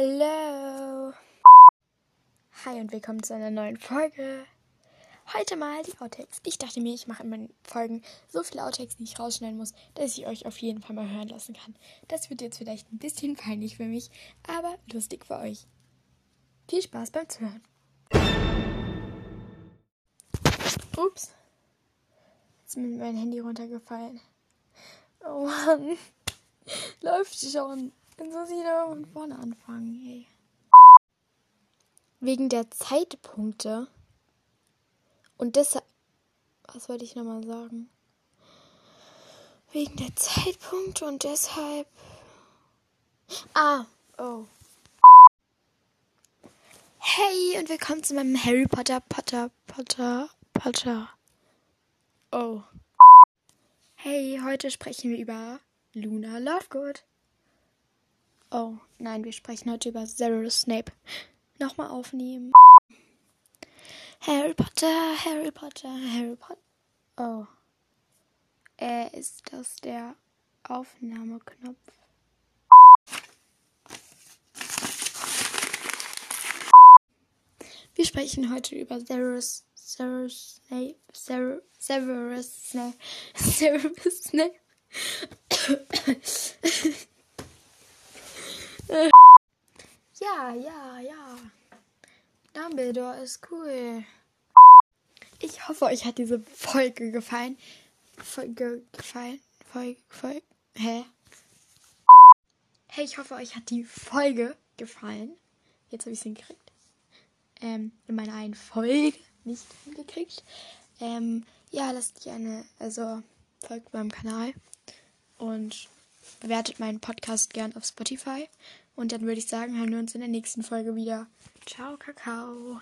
Hello! Hi und willkommen zu einer neuen Folge. Heute mal die Outtakes. Ich dachte mir, ich mache in meinen Folgen so viele Outtakes, die ich rausschneiden muss, dass ich euch auf jeden Fall mal hören lassen kann. Das wird jetzt vielleicht ein bisschen peinlich für mich, aber lustig für euch. Viel Spaß beim Zuhören. Ups. Jetzt ist mir mein Handy runtergefallen. Oh Mann. Läuft schon. Soll sie da von vorne anfangen, ey. Wegen der Zeitpunkte. Und deshalb. Was wollte ich nochmal sagen? Wegen der Zeitpunkte und deshalb. Ah, oh. Hey und willkommen zu meinem Harry Potter Potter Potter Potter. Oh. Hey, heute sprechen wir über Luna Lovegood. Oh, nein, wir sprechen heute über Severus Snape. Nochmal aufnehmen. Harry Potter, Harry Potter, Harry Potter. Oh. Äh, ist das der Aufnahmeknopf? Wir sprechen heute über Severus, Severus Snape, Severus, Severus Snape, Severus Snape. Ja, ja, ja. Dumbledore ist cool. Ich hoffe, euch hat diese Folge gefallen. Folge gefallen. Folge, Folge. Hä? Hey, ich hoffe, euch hat die Folge gefallen. Jetzt habe ich es hingekriegt. Ähm, in meiner einen Folge nicht hingekriegt. Ähm, ja, lasst gerne, also folgt meinem Kanal und bewertet meinen Podcast gern auf Spotify. Und dann würde ich sagen, hören wir uns in der nächsten Folge wieder. Ciao, Kakao.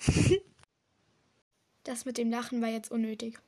das mit dem Lachen war jetzt unnötig.